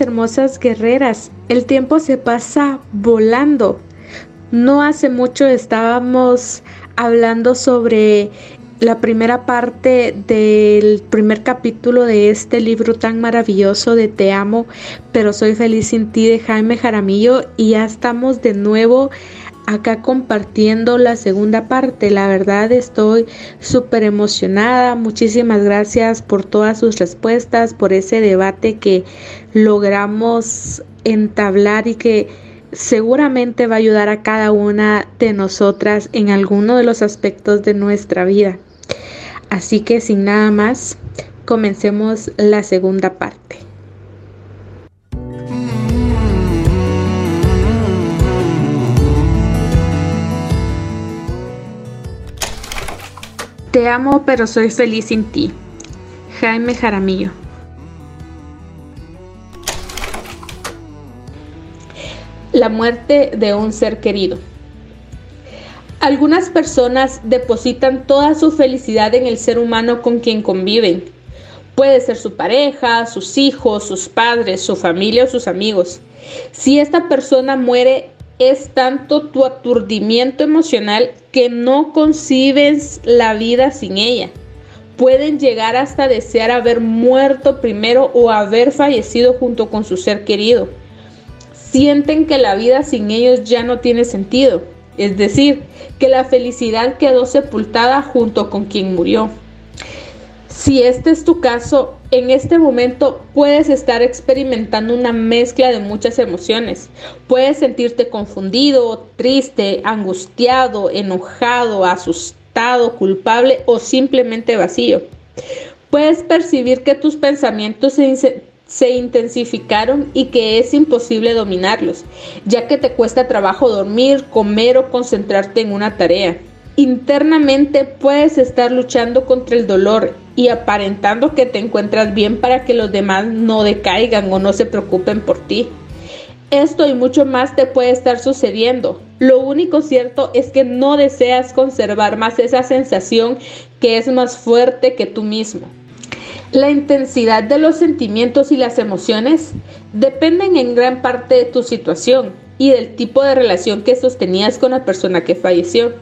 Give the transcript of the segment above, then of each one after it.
hermosas guerreras. El tiempo se pasa volando. No hace mucho estábamos hablando sobre la primera parte del primer capítulo de este libro tan maravilloso de Te amo, pero soy feliz sin ti de Jaime Jaramillo y ya estamos de nuevo acá compartiendo la segunda parte. La verdad estoy súper emocionada. Muchísimas gracias por todas sus respuestas, por ese debate que logramos entablar y que seguramente va a ayudar a cada una de nosotras en alguno de los aspectos de nuestra vida. Así que sin nada más, comencemos la segunda parte. Te amo, pero soy feliz sin ti. Jaime Jaramillo. La muerte de un ser querido. Algunas personas depositan toda su felicidad en el ser humano con quien conviven. Puede ser su pareja, sus hijos, sus padres, su familia o sus amigos. Si esta persona muere, es tanto tu aturdimiento emocional que no concibes la vida sin ella. Pueden llegar hasta desear haber muerto primero o haber fallecido junto con su ser querido. Sienten que la vida sin ellos ya no tiene sentido, es decir, que la felicidad quedó sepultada junto con quien murió. Si este es tu caso, en este momento puedes estar experimentando una mezcla de muchas emociones. Puedes sentirte confundido, triste, angustiado, enojado, asustado, culpable o simplemente vacío. Puedes percibir que tus pensamientos se, intensificaron y que es imposible dominarlos, ya que te cuesta trabajo dormir, comer o concentrarte en una tarea. Internamente puedes estar luchando contra el dolor y aparentando que te encuentras bien para que los demás no decaigan o no se preocupen por ti. Esto y mucho más te puede estar sucediendo. Lo único cierto es que no deseas conservar más esa sensación que es más fuerte que tú mismo. La intensidad de los sentimientos y las emociones dependen en gran parte de tu situación y del tipo de relación que sostenías con la persona que falleció.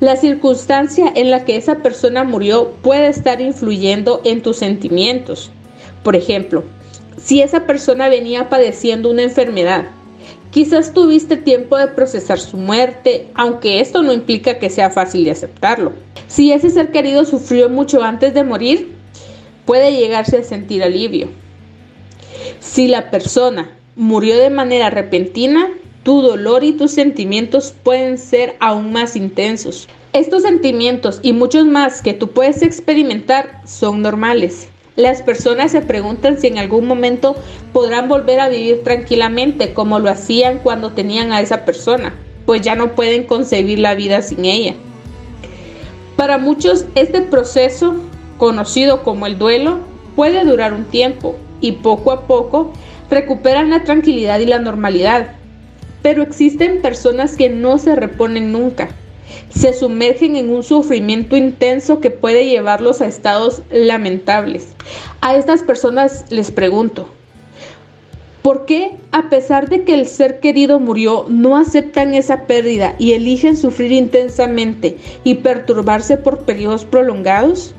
La circunstancia en la que esa persona murió puede estar influyendo en tus sentimientos. Por ejemplo, si esa persona venía padeciendo una enfermedad, quizás tuviste tiempo de procesar su muerte, aunque esto no implica que sea fácil de aceptarlo. Si ese ser querido sufrió mucho antes de morir, puede llegarse a sentir alivio. Si la persona murió de manera repentina, tu dolor y tus sentimientos pueden ser aún más intensos. Estos sentimientos y muchos más que tú puedes experimentar son normales. Las personas se preguntan si en algún momento podrán volver a vivir tranquilamente como lo hacían cuando tenían a esa persona, pues ya no pueden concebir la vida sin ella. Para muchos este proceso, conocido como el duelo, puede durar un tiempo y poco a poco recuperan la tranquilidad y la normalidad, pero existen personas que no se reponen nunca. Se sumergen en un sufrimiento intenso que puede llevarlos a estados lamentables. A estas personas les pregunto, ¿por qué a pesar de que el ser querido murió no aceptan esa pérdida y eligen sufrir intensamente y perturbarse por periodos prolongados?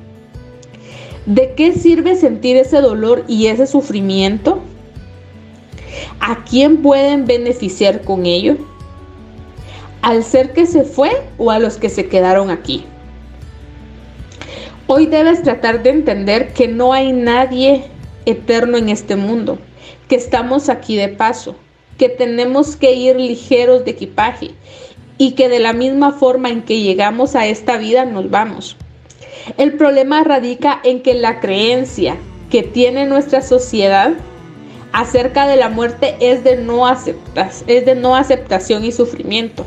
¿De qué sirve sentir ese dolor y ese sufrimiento? ¿A quién pueden beneficiar con ello? ¿Al ser que se fue o a los que se quedaron aquí? Hoy debes tratar de entender que no hay nadie eterno en este mundo, que estamos aquí de paso, que tenemos que ir ligeros de equipaje y que de la misma forma en que llegamos a esta vida nos vamos. El problema radica en que la creencia que tiene nuestra sociedad acerca de la muerte es de no, es de no aceptación y sufrimiento.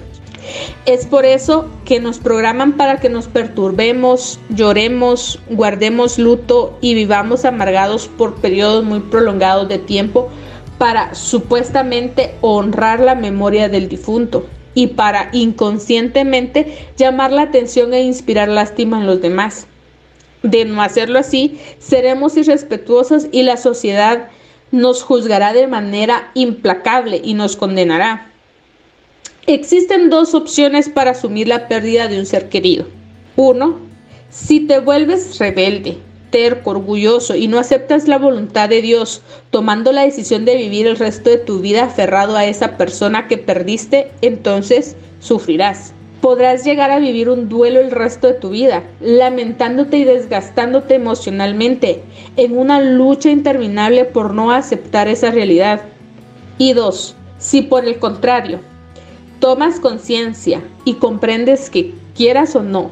Es por eso que nos programan para que nos perturbemos, lloremos, guardemos luto y vivamos amargados por periodos muy prolongados de tiempo para supuestamente honrar la memoria del difunto y para inconscientemente llamar la atención e inspirar lástima en los demás. De no hacerlo así, seremos irrespetuosos y la sociedad nos juzgará de manera implacable y nos condenará. Existen dos opciones para asumir la pérdida de un ser querido. Uno, si te vuelves rebelde, terco, orgulloso y no aceptas la voluntad de Dios, tomando la decisión de vivir el resto de tu vida aferrado a esa persona que perdiste, entonces sufrirás. Podrás llegar a vivir un duelo el resto de tu vida, lamentándote y desgastándote emocionalmente, en una lucha interminable por no aceptar esa realidad. Y dos, si por el contrario, tomas conciencia y comprendes que quieras o no,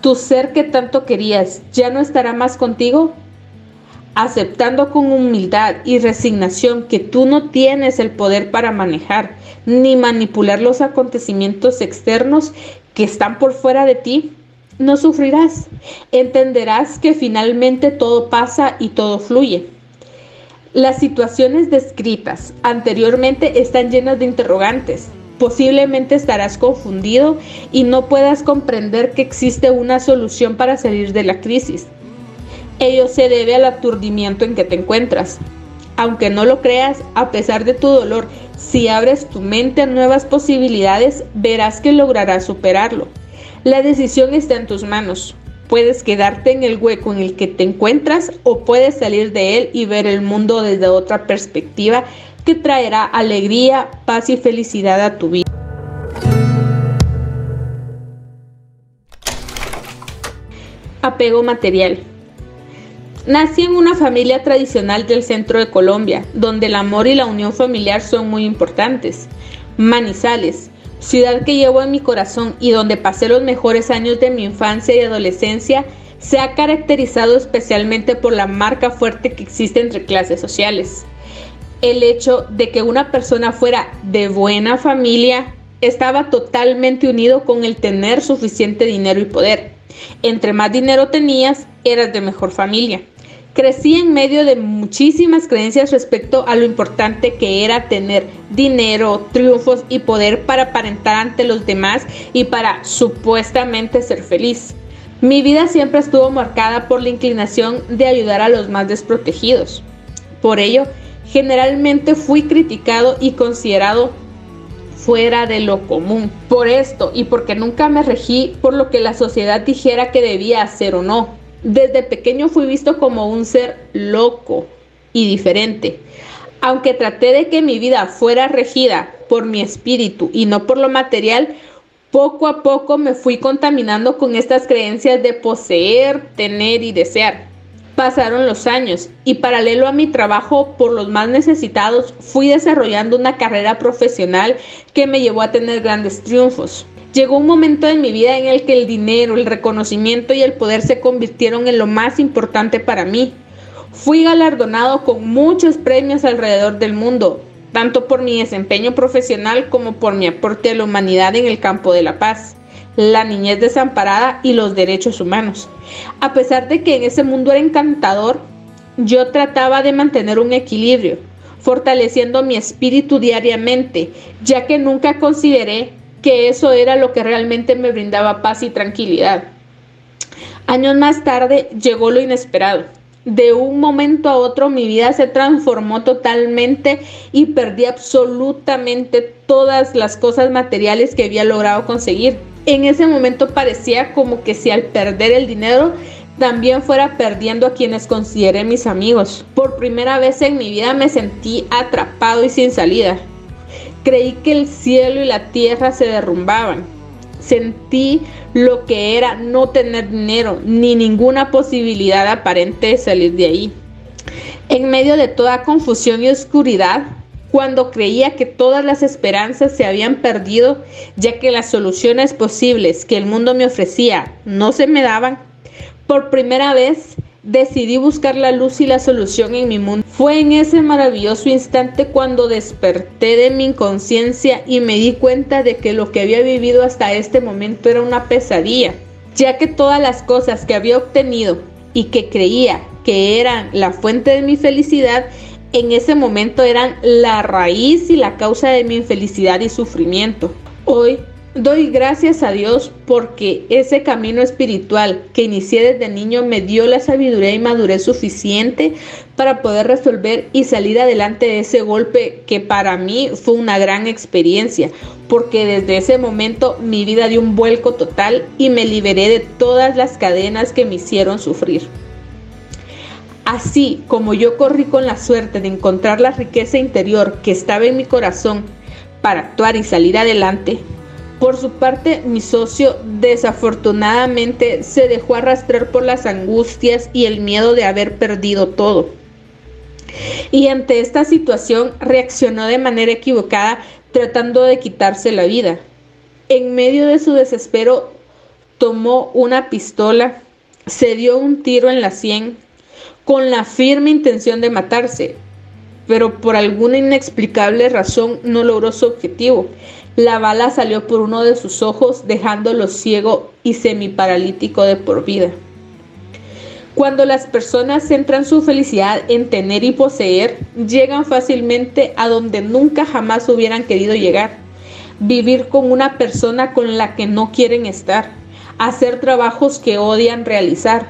tu ser que tanto querías ya no estará más contigo, aceptando con humildad y resignación que tú no tienes el poder para manejar ni manipular los acontecimientos externos que están por fuera de ti, no sufrirás. Entenderás que finalmente todo pasa y todo fluye. Las situaciones descritas anteriormente están llenas de interrogantes, Posiblemente estarás confundido y no puedas comprender que existe una solución para salir de la crisis. Ello se debe al aturdimiento en que te encuentras. Aunque no lo creas, a pesar de tu dolor, si abres tu mente a nuevas posibilidades, verás que lograrás superarlo. La decisión está en tus manos. Puedes quedarte en el hueco en el que te encuentras o puedes salir de él y ver el mundo desde otra perspectiva que traerá alegría, paz y felicidad a tu vida. Apego material. Nací en una familia tradicional del centro de Colombia, donde el amor y la unión familiar son muy importantes. Manizales, ciudad que llevo en mi corazón y donde pasé los mejores años de mi infancia y adolescencia, se ha caracterizado especialmente por la marca fuerte que existe entre clases sociales el hecho de que una persona fuera de buena familia estaba totalmente unido con el tener suficiente dinero y poder. Entre más dinero tenías, eras de mejor familia. Crecí en medio de muchísimas creencias respecto a lo importante que era tener dinero, triunfos y poder para aparentar ante los demás y para supuestamente ser feliz. Mi vida siempre estuvo marcada por la inclinación de ayudar a los más desprotegidos. Por ello, generalmente fui criticado y considerado fuera de lo común. Por esto y porque nunca me regí por lo que la sociedad dijera que debía hacer o no. Desde pequeño fui visto como un ser loco y diferente. Aunque traté de que mi vida fuera regida por mi espíritu y no por lo material, poco a poco me fui contaminando con estas creencias de poseer, tener y desear. Pasaron los años y paralelo a mi trabajo por los más necesitados, fui desarrollando una carrera profesional que me llevó a tener grandes triunfos. Llegó un momento en mi vida en el que el dinero, el reconocimiento y el poder se convirtieron en lo más importante para mí. Fui galardonado con muchos premios alrededor del mundo, tanto por mi desempeño profesional como por mi aporte a la humanidad en el campo de la paz la niñez desamparada y los derechos humanos. A pesar de que en ese mundo era encantador, yo trataba de mantener un equilibrio, fortaleciendo mi espíritu diariamente, ya que nunca consideré que eso era lo que realmente me brindaba paz y tranquilidad. Años más tarde llegó lo inesperado. De un momento a otro mi vida se transformó totalmente y perdí absolutamente todas las cosas materiales que había logrado conseguir en ese momento parecía como que si al perder el dinero también fuera perdiendo a quienes consideré mis amigos. Por primera vez en mi vida me sentí atrapado y sin salida. Creí que el cielo y la tierra se derrumbaban. Sentí lo que era no tener dinero ni ninguna posibilidad aparente de salir de ahí. En medio de toda confusión y oscuridad, cuando creía que todas las esperanzas se habían perdido, ya que las soluciones posibles que el mundo me ofrecía no se me daban, por primera vez decidí buscar la luz y la solución en mi mundo. Fue en ese maravilloso instante cuando desperté de mi inconsciencia y me di cuenta de que lo que había vivido hasta este momento era una pesadilla, ya que todas las cosas que había obtenido y que creía que eran la fuente de mi felicidad en ese momento eran la raíz y la causa de mi infelicidad y sufrimiento. Hoy Doy gracias a Dios porque ese camino espiritual que inicié desde niño me dio la sabiduría y madurez suficiente para poder resolver y salir adelante de ese golpe que para mí fue una gran experiencia, porque desde ese momento mi vida dio un vuelco total y me liberé de todas las cadenas que me hicieron sufrir. Así como yo corrí con la suerte de encontrar la riqueza interior que estaba en mi corazón para actuar y salir adelante, por su parte, mi socio desafortunadamente se dejó arrastrar por las angustias y el miedo de haber perdido todo. Y ante esta situación reaccionó de manera equivocada tratando de quitarse la vida. En medio de su desespero tomó una pistola, se dio un tiro en la sien con la firme intención de matarse, pero por alguna inexplicable razón no logró su objetivo. La bala salió por uno de sus ojos, dejándolo ciego y semiparalítico de por vida. Cuando las personas centran su felicidad en tener y poseer, llegan fácilmente a donde nunca jamás hubieran querido llegar. Vivir con una persona con la que no quieren estar, hacer trabajos que odian realizar,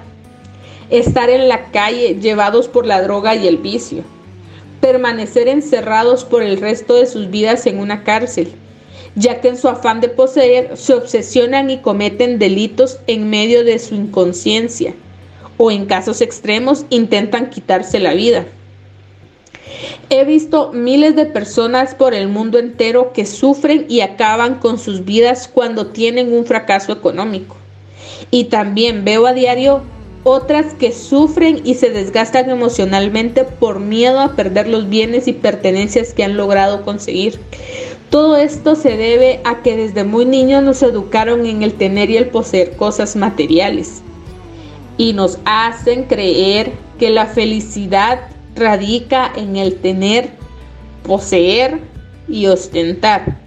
estar en la calle llevados por la droga y el vicio, permanecer encerrados por el resto de sus vidas en una cárcel, ya que en su afán de poseer se obsesionan y cometen delitos en medio de su inconsciencia, o en casos extremos intentan quitarse la vida. He visto miles de personas por el mundo entero que sufren y acaban con sus vidas cuando tienen un fracaso económico. Y también veo a diario otras que sufren y se desgastan emocionalmente por miedo a perder los bienes y pertenencias que han logrado conseguir. Todo esto se debe a que desde muy niños nos educaron en el tener y el poseer cosas materiales y nos hacen creer que la felicidad radica en el tener, poseer y ostentar.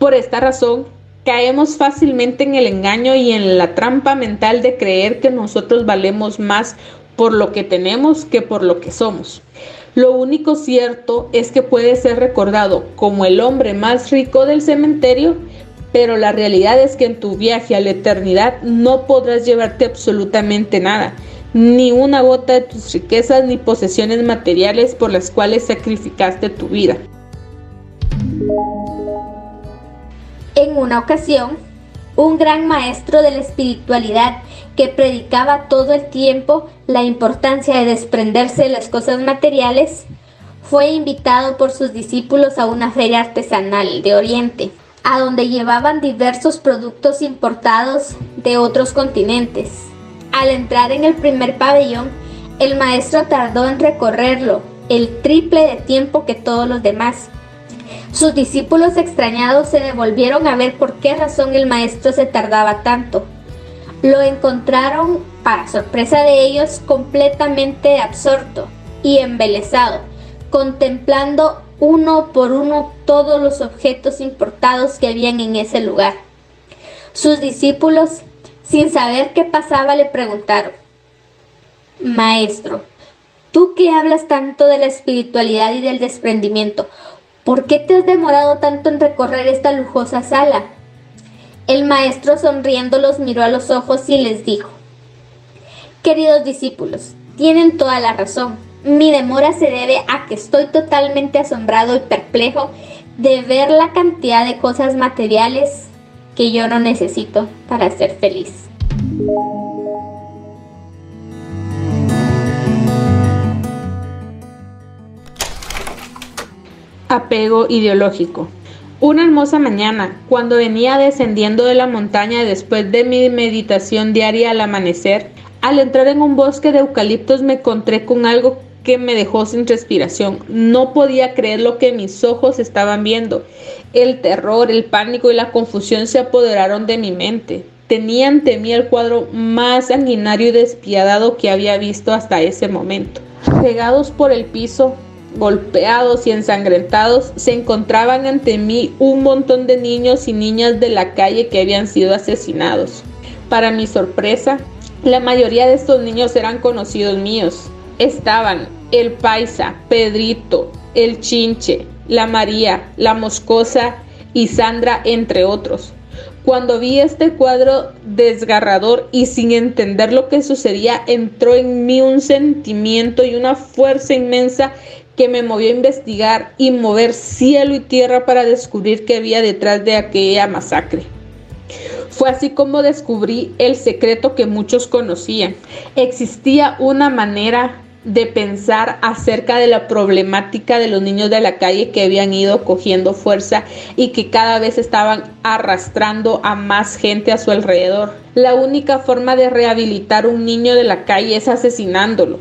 Por esta razón, caemos fácilmente en el engaño y en la trampa mental de creer que nosotros valemos más por lo que tenemos que por lo que somos. Lo único cierto es que puede ser recordado como el hombre más rico del cementerio, pero la realidad es que en tu viaje a la eternidad no podrás llevarte absolutamente nada, ni una gota de tus riquezas ni posesiones materiales por las cuales sacrificaste tu vida. En una ocasión, un gran maestro de la espiritualidad que predicaba todo el tiempo la importancia de desprenderse de las cosas materiales, fue invitado por sus discípulos a una feria artesanal de Oriente, a donde llevaban diversos productos importados de otros continentes. Al entrar en el primer pabellón, el maestro tardó en recorrerlo el triple de tiempo que todos los demás, sus discípulos extrañados se devolvieron a ver por qué razón el maestro se tardaba tanto. Lo encontraron, para sorpresa de ellos, completamente absorto y embelesado, contemplando uno por uno todos los objetos importados que habían en ese lugar. Sus discípulos, sin saber qué pasaba, le preguntaron, Maestro, tú que hablas tanto de la espiritualidad y del desprendimiento, ¿Por qué te has demorado tanto en recorrer esta lujosa sala? El maestro sonriendo los miró a los ojos y les dijo, Queridos discípulos, tienen toda la razón. Mi demora se debe a que estoy totalmente asombrado y perplejo de ver la cantidad de cosas materiales que yo no necesito para ser feliz. Apego ideológico. Una hermosa mañana, cuando venía descendiendo de la montaña después de mi meditación diaria al amanecer, al entrar en un bosque de eucaliptos me encontré con algo que me dejó sin respiración. No podía creer lo que mis ojos estaban viendo. El terror, el pánico y la confusión se apoderaron de mi mente. Tenía ante mí el cuadro más sanguinario y despiadado que había visto hasta ese momento. Pegados por el piso, golpeados y ensangrentados, se encontraban ante mí un montón de niños y niñas de la calle que habían sido asesinados. Para mi sorpresa, la mayoría de estos niños eran conocidos míos. Estaban el Paisa, Pedrito, el Chinche, la María, la Moscosa y Sandra, entre otros. Cuando vi este cuadro desgarrador y sin entender lo que sucedía, entró en mí un sentimiento y una fuerza inmensa que me movió a investigar y mover cielo y tierra para descubrir qué había detrás de aquella masacre. Fue así como descubrí el secreto que muchos conocían. Existía una manera de pensar acerca de la problemática de los niños de la calle que habían ido cogiendo fuerza y que cada vez estaban arrastrando a más gente a su alrededor. La única forma de rehabilitar un niño de la calle es asesinándolo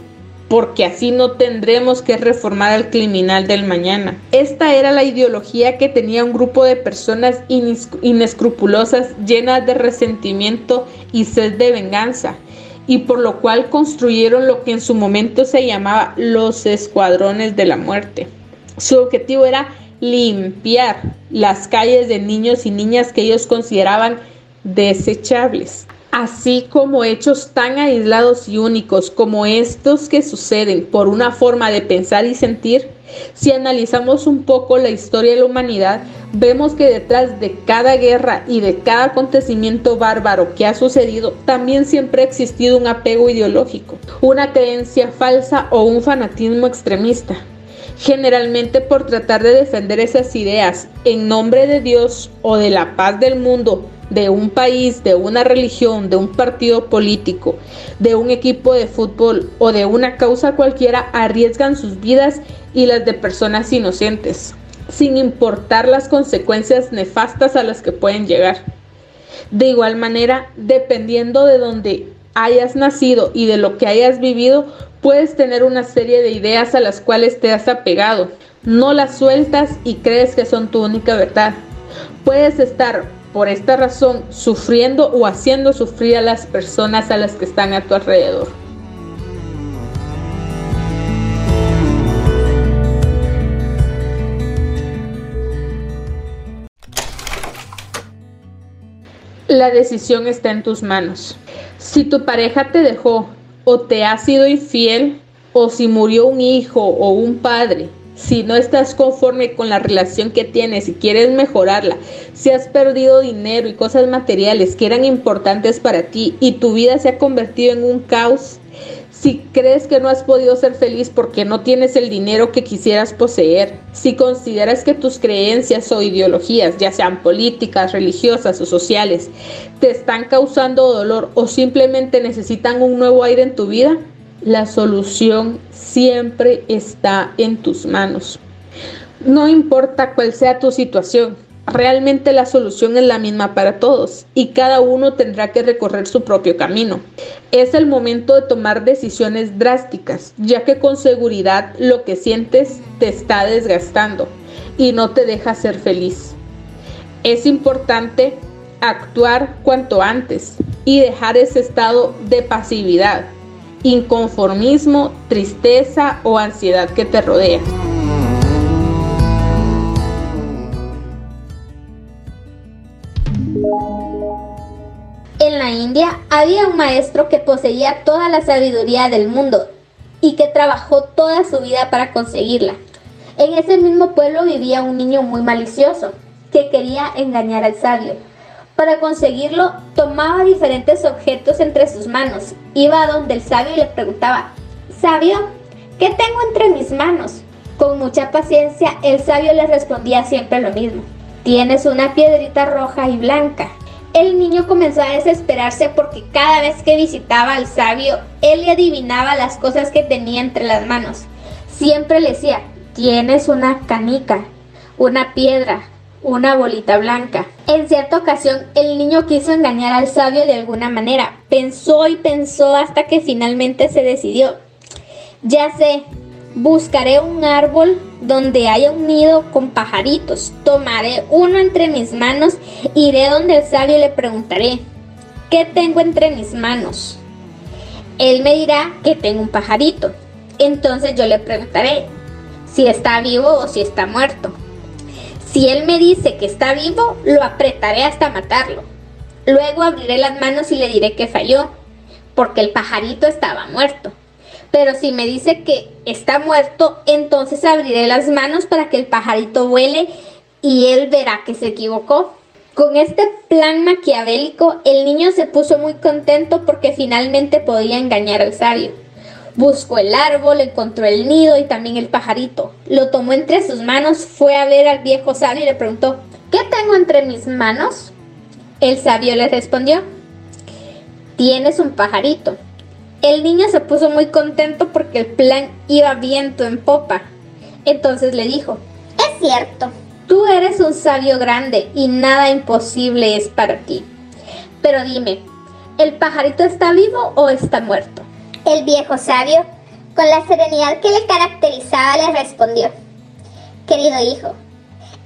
porque así no tendremos que reformar al criminal del mañana. Esta era la ideología que tenía un grupo de personas inescrupulosas llenas de resentimiento y sed de venganza, y por lo cual construyeron lo que en su momento se llamaba los escuadrones de la muerte. Su objetivo era limpiar las calles de niños y niñas que ellos consideraban desechables así como hechos tan aislados y únicos como estos que suceden por una forma de pensar y sentir, si analizamos un poco la historia de la humanidad, vemos que detrás de cada guerra y de cada acontecimiento bárbaro que ha sucedido, también siempre ha existido un apego ideológico, una creencia falsa o un fanatismo extremista generalmente por tratar de defender esas ideas en nombre de Dios o de la paz del mundo de un país, de una religión, de un partido político, de un equipo de fútbol o de una causa cualquiera arriesgan sus vidas y las de personas inocentes, sin importar las consecuencias nefastas a las que pueden llegar. De igual manera, dependiendo de donde hayas nacido y de lo que hayas vivido, puedes tener una serie de ideas a las cuales te has apegado. No las sueltas y crees que son tu única verdad. Puedes estar por esta razón sufriendo o haciendo sufrir a las personas a las que están a tu alrededor. La decisión está en tus manos. Si tu pareja te dejó o te ha sido infiel o si murió un hijo o un padre si no estás conforme con la relación que tienes y quieres mejorarla, si has perdido dinero y cosas materiales que eran importantes para ti y tu vida se ha convertido en un caos, si crees que no has podido ser feliz porque no tienes el dinero que quisieras poseer, si consideras que tus creencias o ideologías, ya sean políticas, religiosas o sociales, te están causando dolor o simplemente necesitan un nuevo aire en tu vida, la solución siempre está en tus manos. No importa cuál sea tu situación, realmente la solución es la misma para todos y cada uno tendrá que recorrer su propio camino. Es el momento de tomar decisiones drásticas, ya que con seguridad lo que sientes te está desgastando y no te deja ser feliz. Es importante actuar cuanto antes y dejar ese estado de pasividad inconformismo, tristeza o ansiedad que te rodea. En la India había un maestro que poseía toda la sabiduría del mundo y que trabajó toda su vida para conseguirla. En ese mismo pueblo vivía un niño muy malicioso que quería engañar al sabio para conseguirlo, tomaba diferentes objetos entre sus manos, iba a donde el sabio y le preguntaba, Sabio, ¿qué tengo entre mis manos? Con mucha paciencia, el sabio le respondía siempre lo mismo, tienes una piedrita roja y blanca. El niño comenzó a desesperarse porque cada vez que visitaba al sabio, él le adivinaba las cosas que tenía entre las manos. Siempre le decía, tienes una canica, una piedra, una bolita blanca. En cierta ocasión, el niño quiso engañar al sabio de alguna manera. Pensó y pensó hasta que finalmente se decidió. Ya sé, buscaré un árbol donde haya un nido con pajaritos. Tomaré uno entre mis manos, iré donde el sabio y le preguntaré, ¿qué tengo entre mis manos? Él me dirá que tengo un pajarito. Entonces yo le preguntaré si está vivo o si está muerto. Si él me dice que está vivo, lo apretaré hasta matarlo. Luego abriré las manos y le diré que falló, porque el pajarito estaba muerto. Pero si me dice que está muerto, entonces abriré las manos para que el pajarito vuele y él verá que se equivocó. Con este plan maquiavélico, el niño se puso muy contento porque finalmente podía engañar al sabio. Buscó el árbol, encontró el nido y también el pajarito. Lo tomó entre sus manos, fue a ver al viejo sabio y le preguntó, ¿qué tengo entre mis manos? El sabio le respondió, tienes un pajarito. El niño se puso muy contento porque el plan iba viento en popa. Entonces le dijo, es cierto, Tú eres un sabio grande y nada imposible es para ti. Pero dime, ¿el pajarito está vivo o está muerto? El viejo sabio, con la serenidad que le caracterizaba, le respondió, Querido hijo,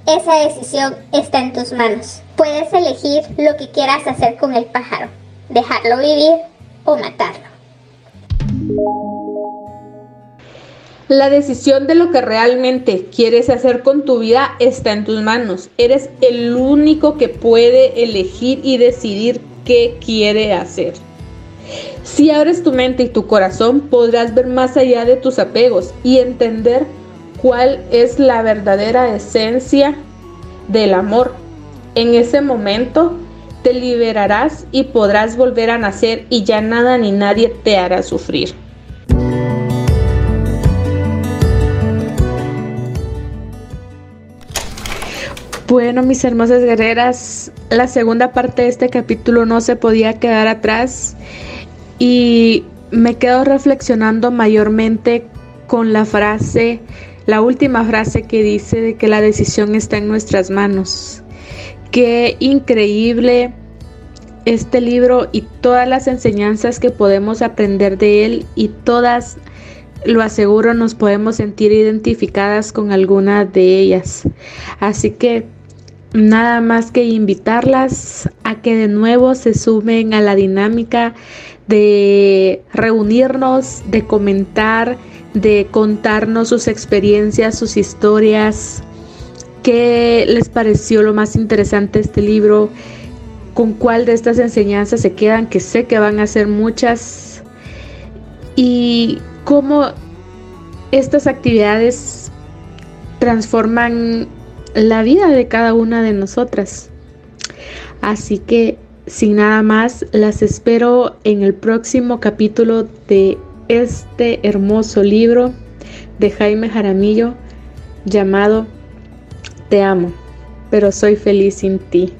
esa decisión está en tus manos. Puedes elegir lo que quieras hacer con el pájaro, dejarlo vivir o matarlo. La decisión de lo que realmente quieres hacer con tu vida está en tus manos. Eres el único que puede elegir y decidir qué quiere hacer. Si abres tu mente y tu corazón, podrás ver más allá de tus apegos y entender cuál es la verdadera esencia del amor. En ese momento te liberarás y podrás volver a nacer y ya nada ni nadie te hará sufrir. Bueno, mis hermosas guerreras, la segunda parte de este capítulo no se podía quedar atrás y me quedo reflexionando mayormente con la frase, la última frase que dice de que la decisión está en nuestras manos. Qué increíble este libro y todas las enseñanzas que podemos aprender de él y todas, lo aseguro, nos podemos sentir identificadas con alguna de ellas. Así que nada más que invitarlas a que de nuevo se sumen a la dinámica de reunirnos, de comentar, de contarnos sus experiencias, sus historias, qué les pareció lo más interesante este libro, con cuál de estas enseñanzas se quedan, que sé que van a ser muchas, y cómo estas actividades transforman la vida de cada una de nosotras. Así que sin nada más, las espero en el próximo capítulo de este hermoso libro de Jaime Jaramillo llamado Te amo, pero soy feliz sin ti.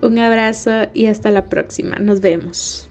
Un abrazo y hasta la próxima. Nos vemos.